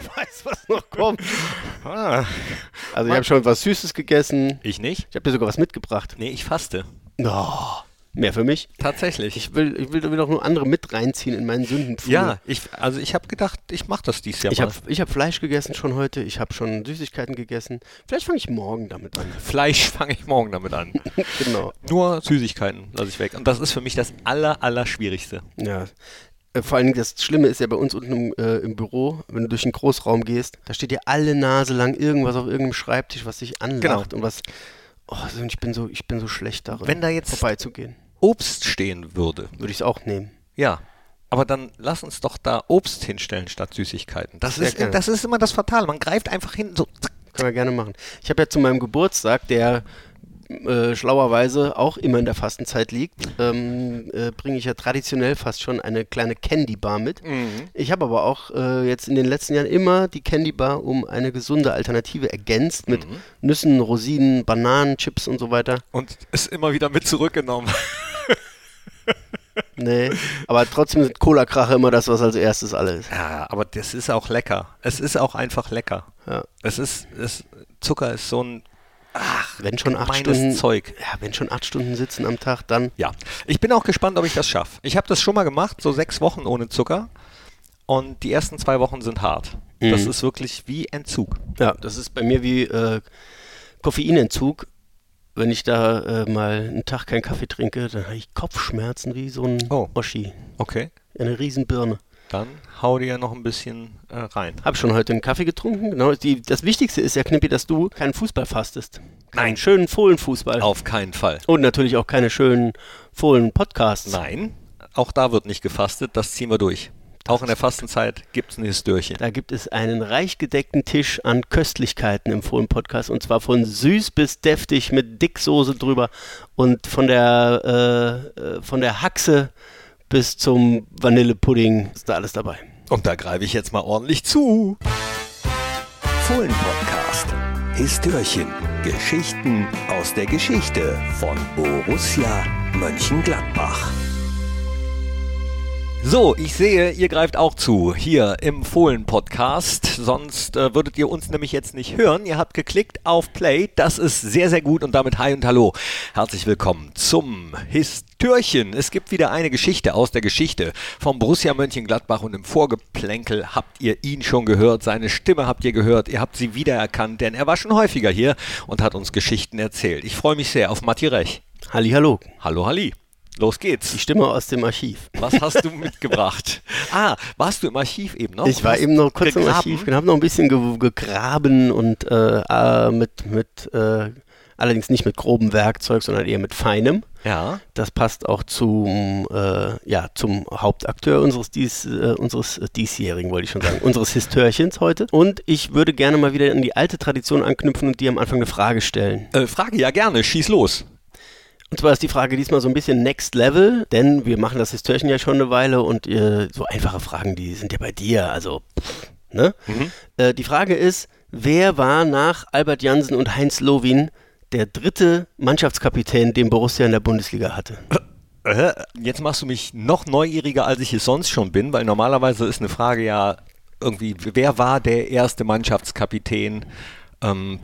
Wer weiß, was noch kommt. Ah, Also ich habe schon was Süßes gegessen. ich nicht? Ich habe dir sogar was mitgebracht. Nee, ich faste. Oh, mehr für mich. Tatsächlich. Ich will, ich will doch nur andere mit reinziehen in meinen Sündenpfuhl. ja, ich, also ich habe gedacht, ich mache das dieses Jahr Ich mal. habe ich hab Fleisch gegessen schon heute. Ich habe schon Süßigkeiten gegessen. Vielleicht fange ich morgen damit an. Fleisch fange ich morgen damit an. genau. Nur Süßigkeiten lasse ich weg. Und das ist für mich das aller, aller Schwierigste. Ja. Äh, Vor allen Dingen das Schlimme ist ja bei uns unten im, äh, im Büro, wenn du durch den Großraum gehst, da steht ja alle Nase lang irgendwas auf irgendeinem Schreibtisch, was sich anlacht Genau. und was. Oh, also ich bin so, ich bin so schlecht darin, Wenn da jetzt- vorbeizugehen. Obst stehen würde. Würde ich es auch nehmen. Ja. Aber dann lass uns doch da Obst hinstellen statt Süßigkeiten. Das, ist, gerne. das ist immer das Fatale. Man greift einfach hin, so Können wir gerne machen. Ich habe ja zu meinem Geburtstag, der äh, schlauerweise auch immer in der Fastenzeit liegt, ähm, äh, bringe ich ja traditionell fast schon eine kleine Candy Bar mit. Ich habe aber auch äh, jetzt in den letzten Jahren immer die Candy Bar um eine gesunde Alternative ergänzt mit Nüssen, Rosinen, Bananen, Chips und so weiter. und ist immer wieder mit zurückgenommen. Nee, aber trotzdem sind Cola-Krache immer das, was als erstes alle ist. Ja, aber das ist auch lecker. Es ist auch einfach lecker. Ja. Es ist, es, Zucker ist so ein Wenn schon acht Stunden Zeug. Ja, wenn schon acht Stunden sitzen am Tag, dann Ja, ich bin auch gespannt, ob ich das schaffe. Ich habe das schon mal gemacht, so sechs Wochen ohne Zucker. Und die ersten zwei Wochen sind hart. Das Mhm. ist wirklich wie Entzug. Ja, das ist bei mir wie äh, Koffeinentzug. Wenn ich da äh, mal einen Tag keinen Kaffee trinke, dann habe ich Kopfschmerzen wie so ein Oh. Oschi. Okay. Eine Riesenbirne. Dann hau dir noch ein bisschen äh, rein. Hab schon heute einen Kaffee getrunken. Genau. Die, das Wichtigste ist ja, Knippi, dass du keinen Fußball fastest. Keinen Nein. schönen Fohlenfußball. Auf keinen Fall. Und natürlich auch keine schönen Fohlen-Podcasts. Nein, auch da wird nicht gefastet, das ziehen wir durch. Auch in der Fastenzeit gibt es ein Histörchen. Da gibt es einen reich gedeckten Tisch an Köstlichkeiten im Fohlen-Podcast und zwar von süß bis deftig mit Dicksoße drüber und von der, äh, äh, von der Haxe bis zum Vanillepudding ist da alles dabei. Und da greife ich jetzt mal ordentlich zu. Fohlen-Podcast. Histörchen. Geschichten aus der Geschichte von Borussia Mönchengladbach. So, ich sehe, ihr greift auch zu hier im Fohlen-Podcast. Sonst äh, würdet ihr uns nämlich jetzt nicht hören. Ihr habt geklickt auf Play. Das ist sehr, sehr gut. Und damit Hi und Hallo. Herzlich willkommen zum Histörchen. Es gibt wieder eine Geschichte aus der Geschichte vom Borussia Mönchengladbach. Und im Vorgeplänkel habt ihr ihn schon gehört. Seine Stimme habt ihr gehört. Ihr habt sie wiedererkannt, denn er war schon häufiger hier und hat uns Geschichten erzählt. Ich freue mich sehr auf Matti Rech. Halli, hallo. Hallo, Halli. Los geht's. Die Stimme aus dem Archiv. Was hast du mitgebracht? Ah, warst du im Archiv eben noch? Ich war eben noch kurz im gegraben? Archiv, genau, habe noch ein bisschen ge gegraben und äh, äh, mit, mit äh, allerdings nicht mit grobem Werkzeug, sondern eher mit feinem. Ja. Das passt auch zum, äh, ja, zum Hauptakteur unseres, dies, äh, unseres äh, diesjährigen, wollte ich schon sagen, unseres Histörchens heute. Und ich würde gerne mal wieder an die alte Tradition anknüpfen und dir am Anfang eine Frage stellen. Äh, Frage ja gerne, schieß los. Und zwar ist die Frage diesmal so ein bisschen Next Level, denn wir machen das Histörchen ja schon eine Weile und äh, so einfache Fragen, die sind ja bei dir, also, pff, ne? Äh, die Frage ist, wer war nach Albert Jansen und Heinz Lowin der dritte Mannschaftskapitän, den Borussia in der Bundesliga hatte? Äh, jetzt machst du mich noch neugieriger, als ich es sonst schon bin, weil normalerweise ist eine Frage ja irgendwie, wer war der erste Mannschaftskapitän? Ähm,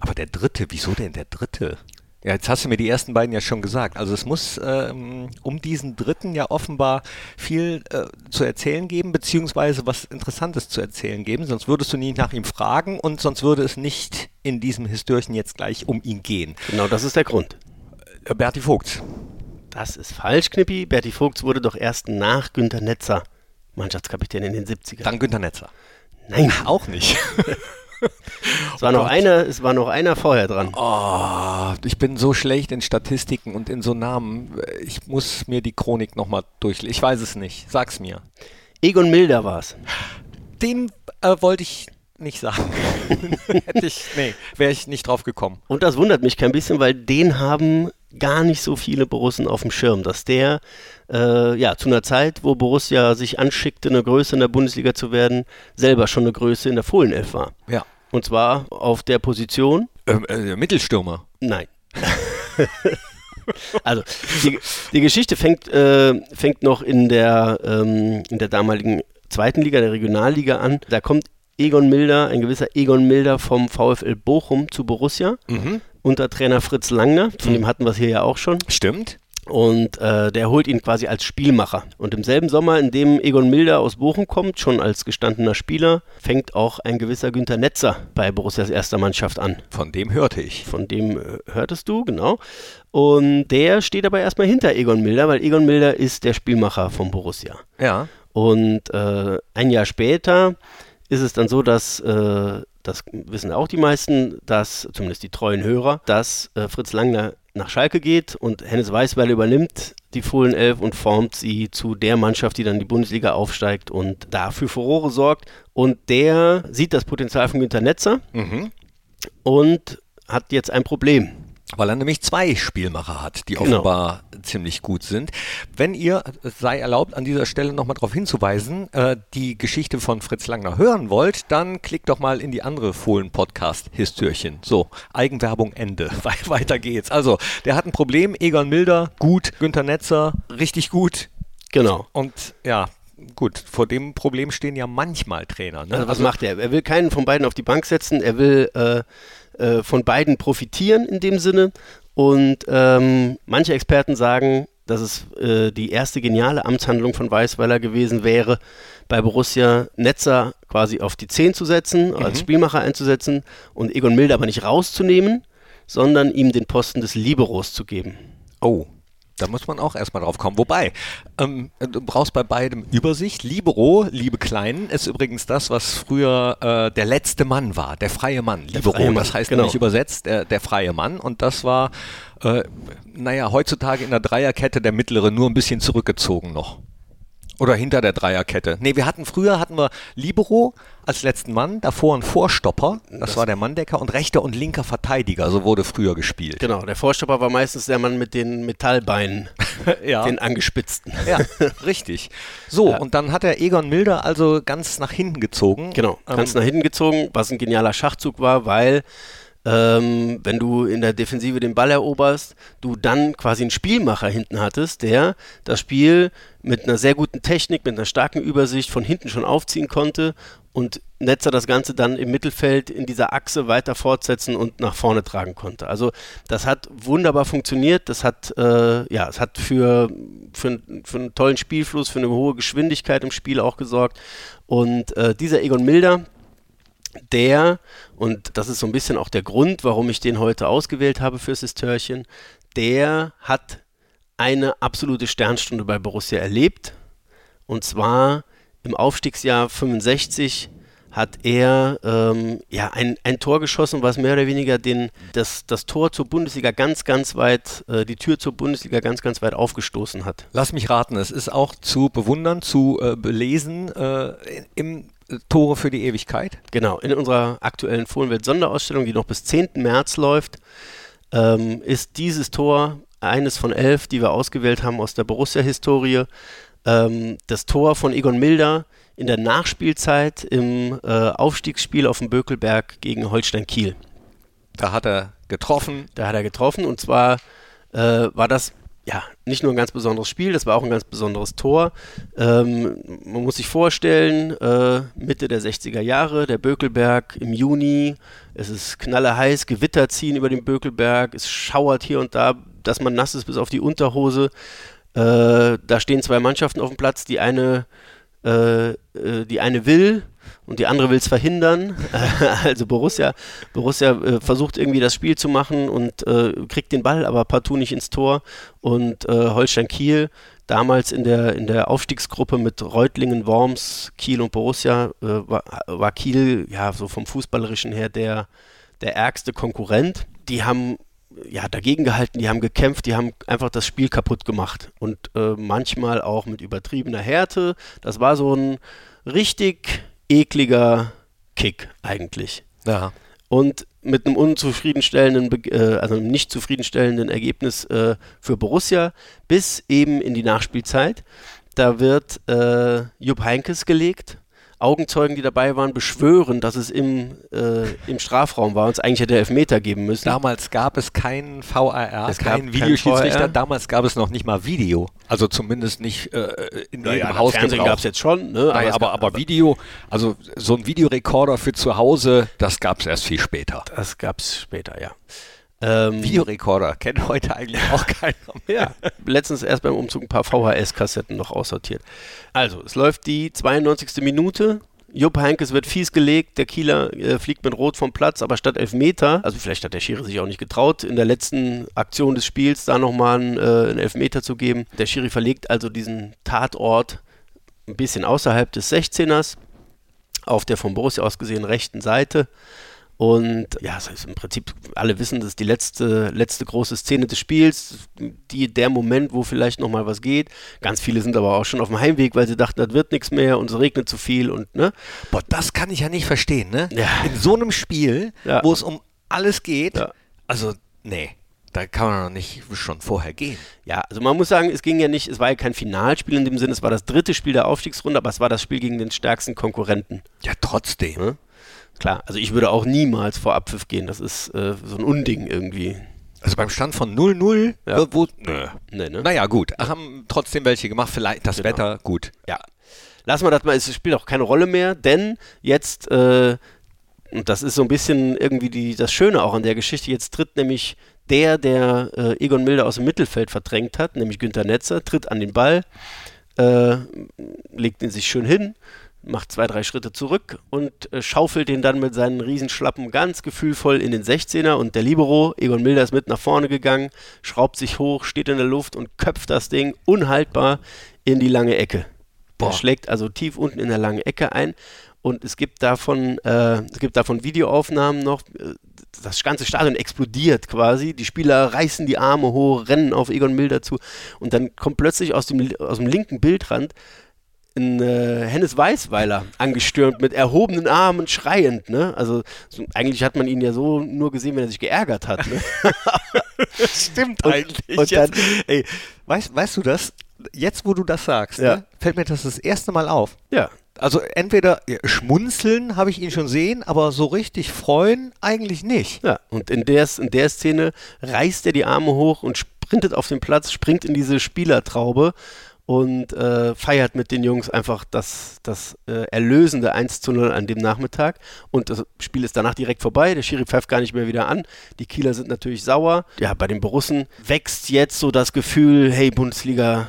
aber der dritte, wieso denn der dritte? Ja, jetzt hast du mir die ersten beiden ja schon gesagt. Also es muss ähm, um diesen dritten ja offenbar viel äh, zu erzählen geben, beziehungsweise was Interessantes zu erzählen geben, sonst würdest du nie nach ihm fragen und sonst würde es nicht in diesem Histörchen jetzt gleich um ihn gehen. Genau, das ist der Grund. Äh, Berti Vogt. Das ist falsch, Knippi. Berti Vogts wurde doch erst nach Günter Netzer Mannschaftskapitän in den 70ern. Dann Günter Netzer. Nein, Auch nicht. es war, noch Gott. einer, es war noch einer vorher dran. Oh, ich bin so schlecht in Statistiken und in so Namen. Ich muss mir die Chronik nochmal durchlesen. Ich weiß es nicht. Sag's mir. Egon Milder war es. Den äh, wollte ich nicht sagen. Hätte ich, nee, wäre ich nicht drauf gekommen. Und das wundert mich kein bisschen, weil den haben gar nicht so viele Borussen auf dem Schirm, dass der äh, ja zu einer Zeit, wo Borussia sich anschickte, eine Größe in der Bundesliga zu werden, selber schon eine Größe in der Fohlenelf war. Ja. Und zwar auf der Position, Ähm, äh, Mittelstürmer. nein. also die, die Geschichte fängt, äh, fängt noch in der, ähm, in der damaligen zweiten Liga, der Regionalliga an. Da kommt Egon Milder, ein gewisser Egon Milder vom VfL Bochum zu Borussia Mhm. Unter Trainer Fritz Langner. Von dem hatten wir es hier ja auch schon. Stimmt. Und äh, der holt ihn quasi als Spielmacher. Und im selben Sommer, in dem Egon Milder aus Bochum kommt, schon als gestandener Spieler, fängt auch ein gewisser Günther Netzer bei Borussias erster Mannschaft an. Von dem hörte ich. Von dem äh, hörtest du, genau. Und der steht aber erstmal hinter Egon Milder, weil Egon Milder ist der Spielmacher von Borussia. Ja. Und äh, ein Jahr später ist es dann so, dass, äh, das wissen auch die meisten, dass, zumindest die treuen Hörer, dass äh, Fritz Langner nach Schalke geht und Hennes Weißweiler übernimmt die Fohlenelf und formt sie zu der Mannschaft, die dann in die Bundesliga aufsteigt und dafür Furore sorgt. Und der sieht das Potenzial von Günter Netzer Mhm. und hat jetzt ein Problem. Weil er nämlich zwei Spielmacher hat, die Genau. offenbar ziemlich gut sind. Wenn ihr, es sei erlaubt, an dieser Stelle nochmal darauf hinzuweisen, äh, die Geschichte von Fritz Langner hören wollt, dann klickt doch mal in die andere Fohlen-Podcast-Histörchen. So, Eigenwerbung Ende. We- Weiter geht's. Also, der hat ein Problem. Egon Milder, gut. Günter Netzer, richtig gut. Genau. Und ja, gut, vor dem Problem stehen ja manchmal Trainer. Ne? Also was macht er? Er will keinen von beiden auf die Bank setzen, er will äh, äh, von beiden profitieren in dem Sinne. Und ähm, manche Experten sagen, dass es äh, die erste geniale Amtshandlung von Weißweiler gewesen wäre, bei Borussia Netzer quasi auf die 10 zu setzen, als Spielmacher einzusetzen und Egon Milde aber nicht rauszunehmen, sondern ihm den Posten des Liberos zu geben. Oh, da muss man auch erstmal drauf kommen. Wobei, ähm, du brauchst bei beidem Übersicht. Libero, liebe Kleinen, ist übrigens das, was früher äh, der letzte Mann war, der freie Mann. Libero, freie Mann, das heißt genau. nämlich übersetzt der, der freie Mann. Und das war, äh, naja, heutzutage in der Dreierkette der mittlere nur ein bisschen zurückgezogen noch. Oder hinter der Dreierkette. Nee, wir hatten früher hatten wir Libero als letzten Mann, davor ein Vorstopper, das, war der Manndecker und rechter und linker Verteidiger, so wurde früher gespielt. Genau, der Vorstopper war meistens der Mann mit den Metallbeinen, Ja. den angespitzten. Ja, richtig. So, Ja. und dann hat er Egon Milder also ganz nach hinten gezogen. Genau, Ähm, ganz nach hinten gezogen, was ein genialer Schachzug war, weil ähm, wenn du in der Defensive den Ball eroberst, du dann quasi einen Spielmacher hinten hattest, der das Spiel mit einer sehr guten Technik, mit einer starken Übersicht von hinten schon aufziehen konnte und Netzer das Ganze dann im Mittelfeld in dieser Achse weiter fortsetzen und nach vorne tragen konnte. Also das hat wunderbar funktioniert, das hat, äh, ja, es hat für, für, für einen tollen Spielfluss, für eine hohe Geschwindigkeit im Spiel auch gesorgt und äh, dieser Egon Milder, der, und das ist so ein bisschen auch der Grund, warum ich den heute ausgewählt habe fürs Sistörchen, der hat eine absolute Sternstunde bei Borussia erlebt. Und zwar im Aufstiegsjahr 65 hat er ähm, ja, ein, ein Tor geschossen, was mehr oder weniger den, das, das Tor zur Bundesliga ganz, ganz weit, äh, die Tür zur Bundesliga ganz, ganz weit aufgestoßen hat. Lass mich raten, es ist auch zu bewundern, zu äh, belesen äh, im Tore für die Ewigkeit. Genau, in unserer aktuellen Fohlenwelt-Sonderausstellung, die noch bis 10. März läuft, ähm, ist dieses Tor eines von elf, die wir ausgewählt haben aus der Borussia-Historie. Ähm, das Tor von Egon Milder in der Nachspielzeit im äh, Aufstiegsspiel auf dem Bökelberg gegen Holstein Kiel. Da hat er getroffen. Da hat er getroffen und zwar äh, war das ja nicht nur ein ganz besonderes Spiel, das war auch ein ganz besonderes Tor. Ähm, man muss sich vorstellen, äh, Mitte der 60er Jahre, der Bökelberg im Juni, es ist knallerheiß, Gewitter ziehen über den Bökelberg, es schauert hier und da, dass man nass ist bis auf die Unterhose. Äh, da stehen zwei Mannschaften auf dem Platz, die eine äh, äh, die eine will und die andere will es verhindern. also Borussia, Borussia äh, versucht irgendwie das Spiel zu machen und äh, kriegt den Ball, aber partout nicht ins Tor. Und äh, Holstein Kiel, damals in der, in der Aufstiegsgruppe mit Reutlingen, Worms, Kiel und Borussia, äh, war, war Kiel ja so vom Fußballerischen her der, der ärgste Konkurrent. Die haben ja, dagegen gehalten, die haben gekämpft, die haben einfach das Spiel kaputt gemacht. Und äh, manchmal auch mit übertriebener Härte. Das war so ein richtig ekliger Kick eigentlich. Ja. Und mit einem unzufriedenstellenden, äh, also einem nicht zufriedenstellenden Ergebnis äh, für Borussia bis eben in die Nachspielzeit. Da wird äh, Jupp Heinkes gelegt Augenzeugen, die dabei waren, beschwören, dass es im, äh, im Strafraum war und es eigentlich hätte Elfmeter geben müssen. Damals gab es keinen VAR, Es keinen kein Videoschiedsrichter. VAR. Damals gab es noch nicht mal Video. Also zumindest nicht äh, in jedem Naja, Haus Fernsehen gab es jetzt schon, ne? Nein, aber, gab- aber Video, also so ein Videorekorder für zu Hause, das gab es erst viel später. Das gab es später, ja. Ähm, Videorekorder kennt heute eigentlich auch keiner mehr. Ja, letztens erst beim Umzug ein paar VHS-Kassetten noch aussortiert. Also, es läuft die 92. Minute. Jupp Heynckes wird fies gelegt, der Kieler äh, fliegt mit Rot vom Platz, aber statt Elfmeter, also vielleicht hat der Schiri sich auch nicht getraut, in der letzten Aktion des Spiels da nochmal einen, äh, einen Elfmeter zu geben. Der Schiri verlegt also diesen Tatort ein bisschen außerhalb des 16ers, auf der von Borussia aus gesehen rechten Seite. Und ja, es ist im Prinzip, alle wissen, das ist die letzte, letzte große Szene des Spiels, die, der Moment, wo vielleicht nochmal was geht. Ganz viele sind aber auch schon auf dem Heimweg, weil sie dachten, das wird nichts mehr und es regnet zu viel und ne? Boah, das kann ich ja nicht verstehen, ne? Ja. In so einem Spiel, Ja. wo es um alles geht, Ja. also, nee, da kann man doch nicht schon vorher gehen. Ja, also man muss sagen, es ging ja nicht, es war ja kein Finalspiel in dem Sinne, es war das dritte Spiel der Aufstiegsrunde, aber es war das Spiel gegen den stärksten Konkurrenten. Ja, trotzdem. Klar, also ich würde auch niemals vor Abpfiff gehen, das ist äh, so ein Unding irgendwie. Also beim Stand von 0-0, Ja. wo, nö. Nee, ne? Naja, gut, haben trotzdem welche gemacht, vielleicht das Genau. Wetter, gut. Ja. Lassen wir das mal, es spielt auch keine Rolle mehr, denn jetzt, äh, und das ist so ein bisschen irgendwie die, das Schöne auch an der Geschichte, jetzt tritt nämlich der, der äh, Egon Milder aus dem Mittelfeld verdrängt hat, nämlich Günter Netzer, tritt an den Ball, äh, legt ihn sich schön hin, macht zwei, drei Schritte zurück und äh, schaufelt den dann mit seinen Riesenschlappen ganz gefühlvoll in den 16er und der Libero, Egon Milder ist mit nach vorne gegangen, schraubt sich hoch, steht in der Luft und köpft das Ding unhaltbar in die lange Ecke. Der Boah. schlägt also tief unten in der langen Ecke ein und es gibt davon, äh, es gibt davon Videoaufnahmen noch. Das ganze Stadion explodiert quasi. Die Spieler reißen die Arme hoch, rennen auf Egon Milder zu und dann kommt plötzlich aus dem, aus dem linken Bildrand ein äh, Hennes Weißweiler angestürmt mit erhobenen Armen schreiend. Ne? Also so, eigentlich hat man ihn ja so nur gesehen, wenn er sich geärgert hat. Ne? Stimmt Und- eigentlich. und jetzt, ey, weißt, weißt du das? Jetzt, wo du das sagst, Ja. ne, fällt mir das das erste Mal auf. ja. Also entweder schmunzeln habe ich ihn schon sehen, aber so richtig freuen eigentlich nicht. Ja, und in der, in der Szene reißt er die Arme hoch und sprintet auf den Platz, springt in diese Spielertraube und äh, feiert mit den Jungs einfach das, das äh, erlösende 1 zu 0 an dem Nachmittag. Und das Spiel ist danach direkt vorbei. Der Schiri pfeift gar nicht mehr wieder an. Die Kieler sind natürlich sauer. Ja, bei den Borussen wächst jetzt so das Gefühl, hey Bundesliga,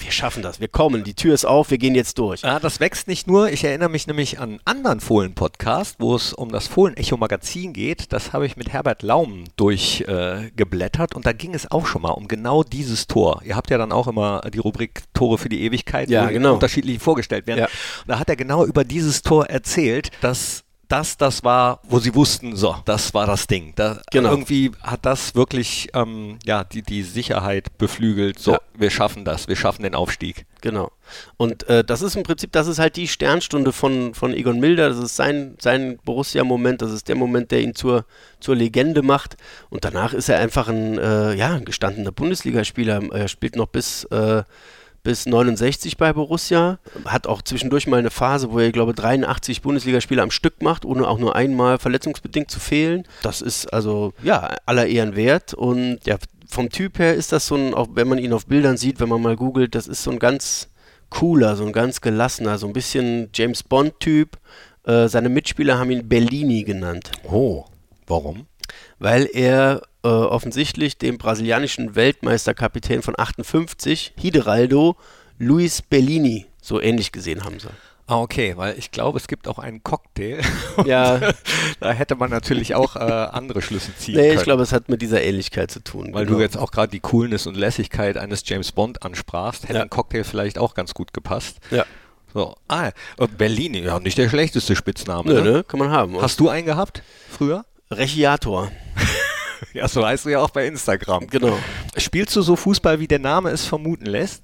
wir schaffen das, wir kommen, die Tür ist auf, wir gehen jetzt durch. Ja, das wächst nicht nur. Ich erinnere mich nämlich an einen anderen Fohlen-Podcast, wo es um das Fohlen-Echo-Magazin geht. Das habe ich mit Herbert Laum durchgeblättert äh, und da ging es auch schon mal um genau dieses Tor. Ihr habt ja dann auch immer die Rubrik Tore für die Ewigkeit, Ja, wo genau. unterschiedlich vorgestellt werden. Ja. Und da hat er genau über dieses Tor erzählt, dass das das war, wo sie wussten, so, das war das Ding. Da, Genau. Irgendwie hat das wirklich ähm, ja, die, die Sicherheit beflügelt. So, Ja. wir schaffen das, wir schaffen den Aufstieg. Genau. Und äh, das ist im Prinzip, das ist halt die Sternstunde von, von Egon Milder. Das ist sein, sein Borussia-Moment. Das ist der Moment, der ihn zur, zur Legende macht. Und danach ist er einfach ein, äh, ja, ein gestandener Bundesligaspieler. Er spielt noch bis, äh, bis 69 bei Borussia. Hat auch zwischendurch mal eine Phase, wo er, ich glaube, 83 Bundesligaspiele am Stück macht, ohne auch nur einmal verletzungsbedingt zu fehlen. Das ist also, ja, aller Ehren wert. Und ja, vom Typ her ist das so ein, auch wenn man ihn auf Bildern sieht, wenn man mal googelt, das ist so ein ganz cooler, so ein ganz gelassener, so ein bisschen James Bond-Typ. Äh, seine Mitspieler haben ihn Bellini genannt, Oh, warum? weil er äh, offensichtlich dem brasilianischen Weltmeisterkapitän von 58, Hideraldo, Luis Bellini, so ähnlich gesehen haben soll. Ah, okay, weil ich glaube, es gibt auch einen Cocktail. Ja. da hätte man natürlich auch äh, andere Schlüsse ziehen Nee, können. ich glaube, es hat mit dieser Ähnlichkeit zu tun. weil genau. du jetzt auch gerade die Coolness und Lässigkeit eines James Bond ansprachst, hätte Ja. ein Cocktail vielleicht auch ganz gut gepasst. Ja. So, ah, und Bellini, ja, nicht der schlechteste Spitzname. Nö, ne? ne? Kann man haben. Hast du einen gehabt früher? Rechiator. Ja, so heißt du ja auch bei Instagram. Genau. Spielst du so Fußball, wie der Name es vermuten lässt?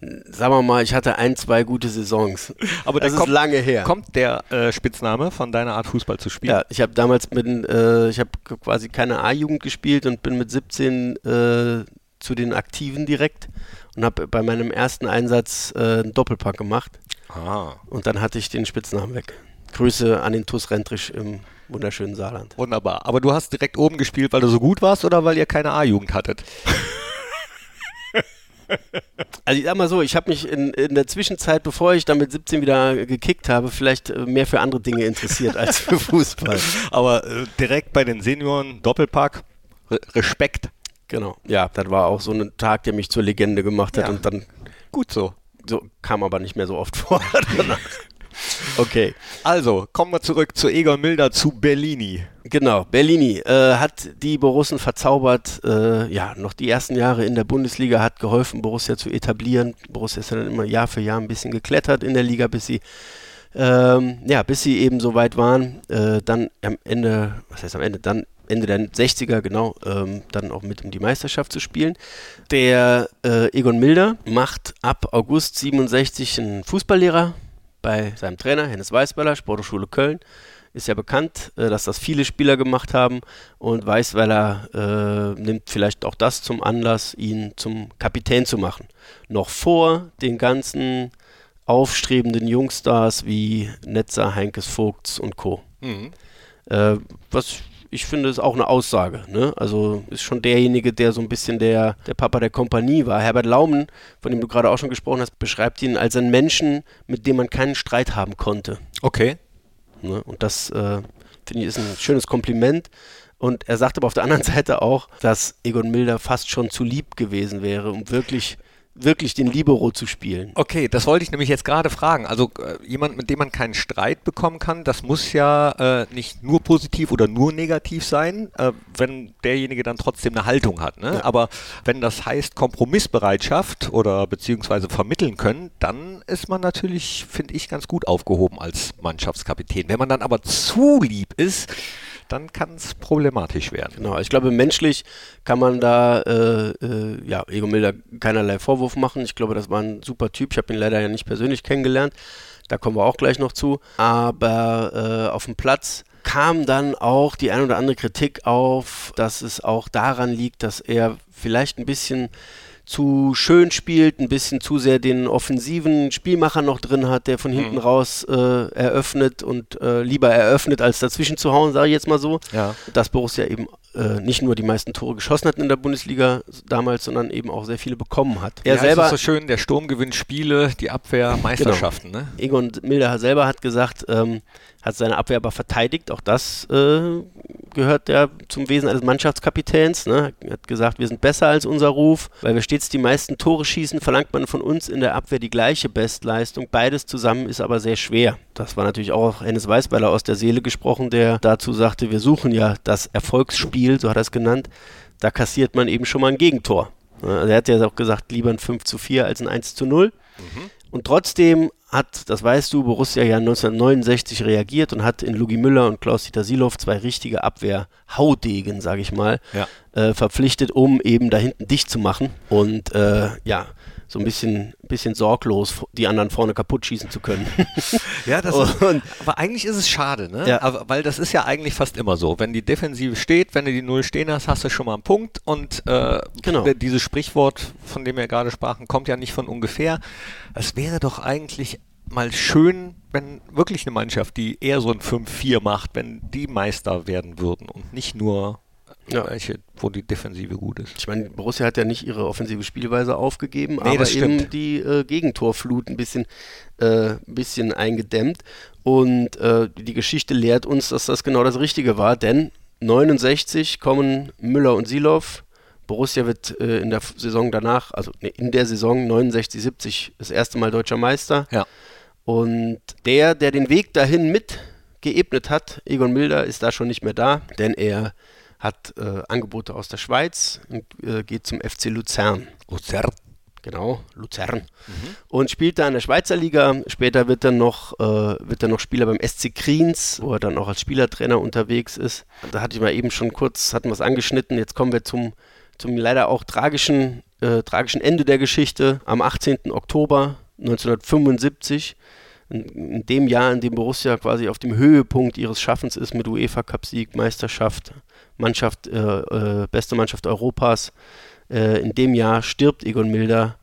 Sagen wir mal, ich hatte ein, zwei gute Saisons. Aber das da ist kommt- lange her. Kommt der äh, Spitzname von deiner Art Fußball zu spielen? Ja, ich habe damals mit, äh, ich habe quasi keine A-Jugend gespielt und bin mit 17 äh, zu den Aktiven direkt und habe bei meinem ersten Einsatz äh, einen Doppelpack gemacht. Ah. Und dann hatte ich den Spitznamen weg. Grüße an den TuS Rentrisch im wunderschönen Saarland. Wunderbar. Aber du hast direkt oben gespielt, weil du so gut warst oder weil ihr keine A-Jugend hattet? Also ich sag mal so, ich habe mich in, in der Zwischenzeit, bevor ich dann mit 17 wieder gekickt habe, vielleicht äh, mehr für andere Dinge interessiert als für Fußball. Aber äh, direkt bei den Senioren Doppelpack, Re Respekt. Genau. Ja, das war auch so ein Tag, der mich zur Legende gemacht hat Ja. und dann Gut so. so, kam aber nicht mehr so oft vor. Okay. Also, kommen wir zurück zu Egon Milder, zu Bellini. Genau, Bellini äh, hat die Borussen verzaubert, äh, ja, noch die ersten Jahre in der Bundesliga, hat geholfen, Borussia zu etablieren. Borussia ist dann immer Jahr für Jahr ein bisschen geklettert in der Liga, bis sie, ähm, ja, bis sie eben so weit waren. Äh, dann am Ende, was heißt am Ende, dann Ende der 60er, genau, ähm, dann auch mit um die Meisterschaft zu spielen. Der äh, Egon Milder macht ab August 67 einen Fußballlehrer bei seinem Trainer, Hennes Weißweiler, Sporthochschule Köln. Ist ja bekannt, äh, dass das viele Spieler gemacht haben und Weißweiler äh, nimmt vielleicht auch das zum Anlass, ihn zum Kapitän zu machen. Noch vor den ganzen aufstrebenden Jungstars wie Netzer, Heinkes Vogts und Co. Äh, was ich finde, ist auch eine Aussage. Ne? Also ist schon derjenige, der so ein bisschen der, der Papa der Kompanie war. Herbert Laumen, von dem du gerade auch schon gesprochen hast, beschreibt ihn als einen Menschen, mit dem man keinen Streit haben konnte. Okay. Ne? Und das, äh, finde ich, ist ein schönes Kompliment. Und er sagt aber auf der anderen Seite auch, dass Egon Milder fast schon zu lieb gewesen wäre, um wirklich, wirklich den Libero zu spielen. Okay, das wollte ich nämlich jetzt gerade fragen. Also äh, jemand, mit dem man keinen Streit bekommen kann, das muss ja äh, nicht nur positiv oder nur negativ sein, äh, wenn derjenige dann trotzdem eine Haltung hat. Ne? Aber wenn das heißt Kompromissbereitschaft oder beziehungsweise vermitteln können, dann ist man natürlich, finde ich, ganz gut aufgehoben als Mannschaftskapitän. Wenn man dann aber zu lieb ist, dann kann es problematisch werden. Genau, ich glaube, menschlich kann man da äh, äh, ja, Egon Milder keinerlei Vorwurf machen. Ich glaube, das war ein super Typ. Ich habe ihn leider ja nicht persönlich kennengelernt. Da kommen wir auch gleich noch zu. Aber äh, auf dem Platz kam dann auch die ein oder andere Kritik auf, dass es auch daran liegt, dass er vielleicht ein bisschen zu schön spielt, ein bisschen zu sehr den offensiven Spielmacher noch drin hat, der von hinten raus äh, eröffnet und äh, lieber eröffnet, als dazwischen zu hauen, sage ich jetzt mal so. Ja. Dass Borussia eben äh, nicht nur die meisten Tore geschossen hat in der Bundesliga damals, sondern eben auch sehr viele bekommen hat. Er ja, selber, ist so schön, der Sturm gewinnt Spiele, die Abwehr Meisterschaften. Ne? Egon Milder selber hat gesagt, ähm, hat seine Abwehr aber verteidigt. Auch das äh, gehört ja zum Wesen eines Mannschaftskapitäns. Ne? Er hat gesagt, wir sind besser als unser Ruf, weil wir stets die meisten Tore schießen, verlangt man von uns in der Abwehr die gleiche Bestleistung. Beides zusammen ist aber sehr schwer. Das war natürlich auch Hennes Weißweiler aus der Seele gesprochen, der dazu sagte, wir suchen ja das Erfolgsspiel, so hat er es genannt. Da kassiert man eben schon mal ein Gegentor. Also er hat ja auch gesagt, lieber ein 5 zu 4 als ein 1 zu 0. Und trotzdem hat, das weißt du, Borussia ja 1969 reagiert und hat in Lugi Müller und Klaus-Dieter Silov zwei richtige Abwehr-Haudegen, sage ich mal, Ja. äh, verpflichtet, um eben da hinten dicht zu machen und äh, ja, so ein bisschen, bisschen sorglos die anderen vorne kaputt schießen zu können. Ja, das ist- aber eigentlich ist es schade, ne? Ja. Aber, weil das ist ja eigentlich fast immer so. Wenn die Defensive steht, wenn du die Null stehen hast, hast du schon mal einen Punkt. Und äh, Genau. dieses Sprichwort, von dem wir gerade sprachen, kommt ja nicht von ungefähr. Es wäre doch eigentlich mal schön, wenn wirklich eine Mannschaft, die eher so ein 5-4 macht, wenn die Meister werden würden und nicht nur Ja. welche, wo die Defensive gut ist. Ich meine, Borussia hat ja nicht ihre offensive Spielweise aufgegeben, Nee, aber eben die äh, Gegentorflut ein bisschen, äh, ein bisschen eingedämmt. Und äh, die Geschichte lehrt uns, dass das genau das Richtige war, denn 69 kommen Müller und Silov. Borussia wird äh, in der Saison danach, also nee, in der Saison 69, 70 das erste Mal deutscher Meister. Ja. Und der, der den Weg dahin mit geebnet hat, Egon Milder, ist da schon nicht mehr da, denn er hat äh, Angebote aus der Schweiz und äh, geht zum FC Luzern. Luzern. Genau, Luzern. Und spielt da in der Schweizer Liga. Später wird er noch, äh, wird er noch Spieler beim SC Kriens, wo er dann auch als Spielertrainer unterwegs ist. Da hatte ich mal eben schon kurz, hatten wir es angeschnitten. Jetzt kommen wir zum, zum leider auch tragischen, äh, tragischen Ende der Geschichte. Am 18. Oktober 1975, in, in dem Jahr, in dem Borussia quasi auf dem Höhepunkt ihres Schaffens ist mit UEFA-Cup-Sieg, Meisterschaft, Mannschaft, äh, äh, beste Mannschaft Europas. Äh, in dem Jahr stirbt Egon Milder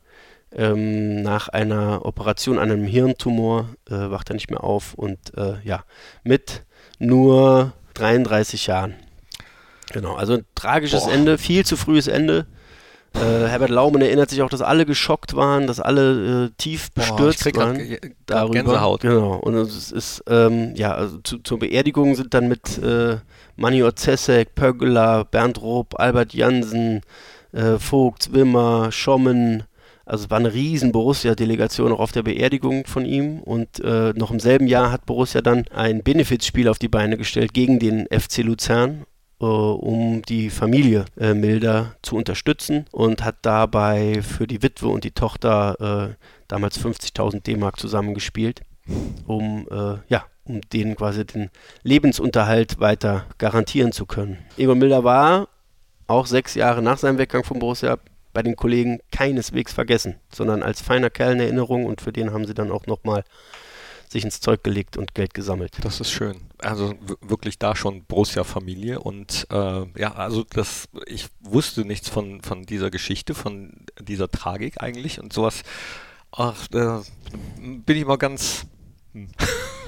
Ähm, nach einer Operation an einem Hirntumor äh, wacht er nicht mehr auf und äh, ja, mit nur 33 Jahren. Genau, also ein tragisches Boah. Ende, viel zu frühes Ende. Äh, Herbert Laumann erinnert sich auch, dass alle geschockt waren, dass alle äh, tief bestürzt Boah, waren. Grad, darüber. Gänsehaut. Genau. Und es ist, ähm, ja, also zu, zur Beerdigung sind dann mit äh, Manny Orzesek, Pöggeler, Bernd Rupp, Albert Jansen, äh, Vogt, Wimmer, Schommen, also es war eine riesen Borussia-Delegation auch auf der Beerdigung von ihm und äh, noch im selben Jahr hat Borussia dann ein Benefizspiel auf die Beine gestellt gegen den FC Luzern um die Familie äh, Milder zu unterstützen und hat dabei für die Witwe und die Tochter äh, damals 50.000 D-Mark zusammengespielt, um äh, ja um denen quasi den Lebensunterhalt weiter garantieren zu können. Egon Milder war auch sechs Jahre nach seinem Weggang von Borussia bei den Kollegen keineswegs vergessen, sondern als feiner Kerl in Erinnerung und für den haben sie dann auch nochmal sich ins Zeug gelegt und Geld gesammelt. Das ist schön. Also wirklich da schon Borussia-Familie und äh, ja, also das, ich wusste nichts von, von dieser Geschichte, von dieser Tragik eigentlich und sowas. Ach, äh, bin ich mal ganz hm.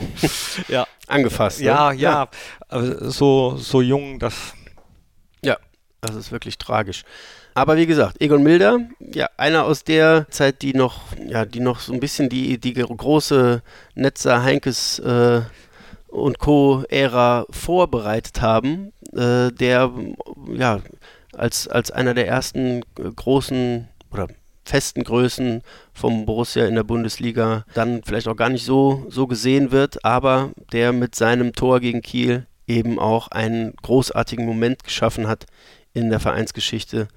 ja. angefasst. Ne? Ja, ja, ja. so, so jung, das. Ja, das ist wirklich tragisch. Aber wie gesagt, Egon Milder, ja, einer aus der Zeit, die noch, ja, die noch so ein bisschen die, die große Netzer, Heinkes äh, und Co-Ära vorbereitet haben, äh, der ja als, als einer der ersten großen oder festen Größen vom Borussia in der Bundesliga dann vielleicht auch gar nicht so, so gesehen wird, aber der mit seinem Tor gegen Kiel eben auch einen großartigen Moment geschaffen hat in der Vereinsgeschichte,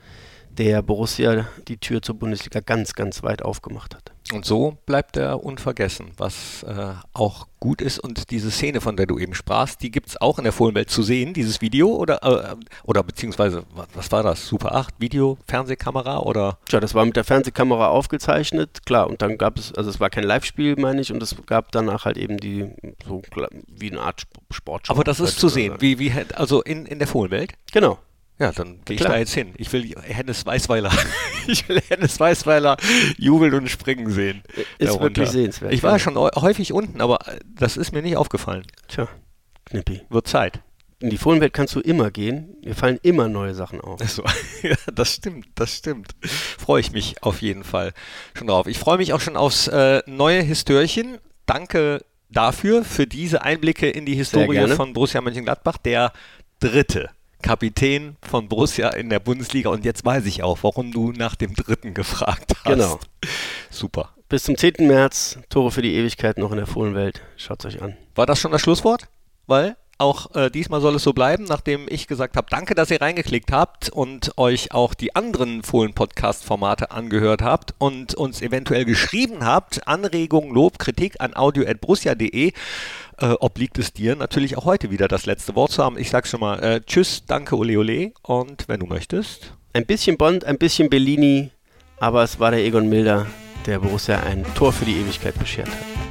der Borussia die Tür zur Bundesliga ganz, ganz weit aufgemacht hat. Und so bleibt er unvergessen, was äh, auch gut ist. Und diese Szene, von der du eben sprachst, die gibt es auch in der Fohlenwelt zu sehen, dieses Video oder, äh, oder beziehungsweise, was war das? Super 8, Video, Fernsehkamera oder? Tja, das war mit der Fernsehkamera aufgezeichnet, klar. Und dann gab es, also es war kein Live-Spiel, meine ich, und es gab danach halt eben die, so wie eine Art Sportshow. Aber das ist zu sehen, wie, wie, also in, in der Fohlenwelt? Genau. Ja, dann gehe ich da jetzt hin. Ich will Hennes Weißweiler. ich will Hennes Weißweiler jubeln und springen sehen. Ist darunter. wirklich sehenswert. Ich war schon häufig unten, aber das ist mir nicht aufgefallen. Tja, Knippi. Wird Zeit. In die Fohlenwelt kannst du immer gehen. Mir fallen immer neue Sachen auf. So. ja, das stimmt, das stimmt. Freue ich mich auf jeden Fall schon drauf. Ich freue mich auch schon aufs äh, neue Histörchen. Danke dafür, für diese Einblicke in die Historie von Borussia Mönchengladbach. Der dritte Kapitän von Borussia in der Bundesliga. Und jetzt weiß ich auch, warum du nach dem dritten gefragt hast. Genau. Super. Bis zum 10. März, Tore für die Ewigkeit noch in der Fohlenwelt. Schaut es euch an. War das schon das Schlusswort? Weil auch äh, diesmal soll es so bleiben, nachdem ich gesagt habe, danke, dass ihr reingeklickt habt und euch auch die anderen Fohlen-Podcast-Formate angehört habt und uns eventuell geschrieben habt. Anregungen, Lob, Kritik an audio.brussia.de äh, obliegt es dir natürlich auch heute wieder das letzte Wort zu haben. Ich sage schon mal äh, Tschüss, danke, ole ole und wenn du möchtest. Ein bisschen Bond, ein bisschen Bellini, aber es war der Egon Milder, der Borussia ein Tor für die Ewigkeit beschert hat.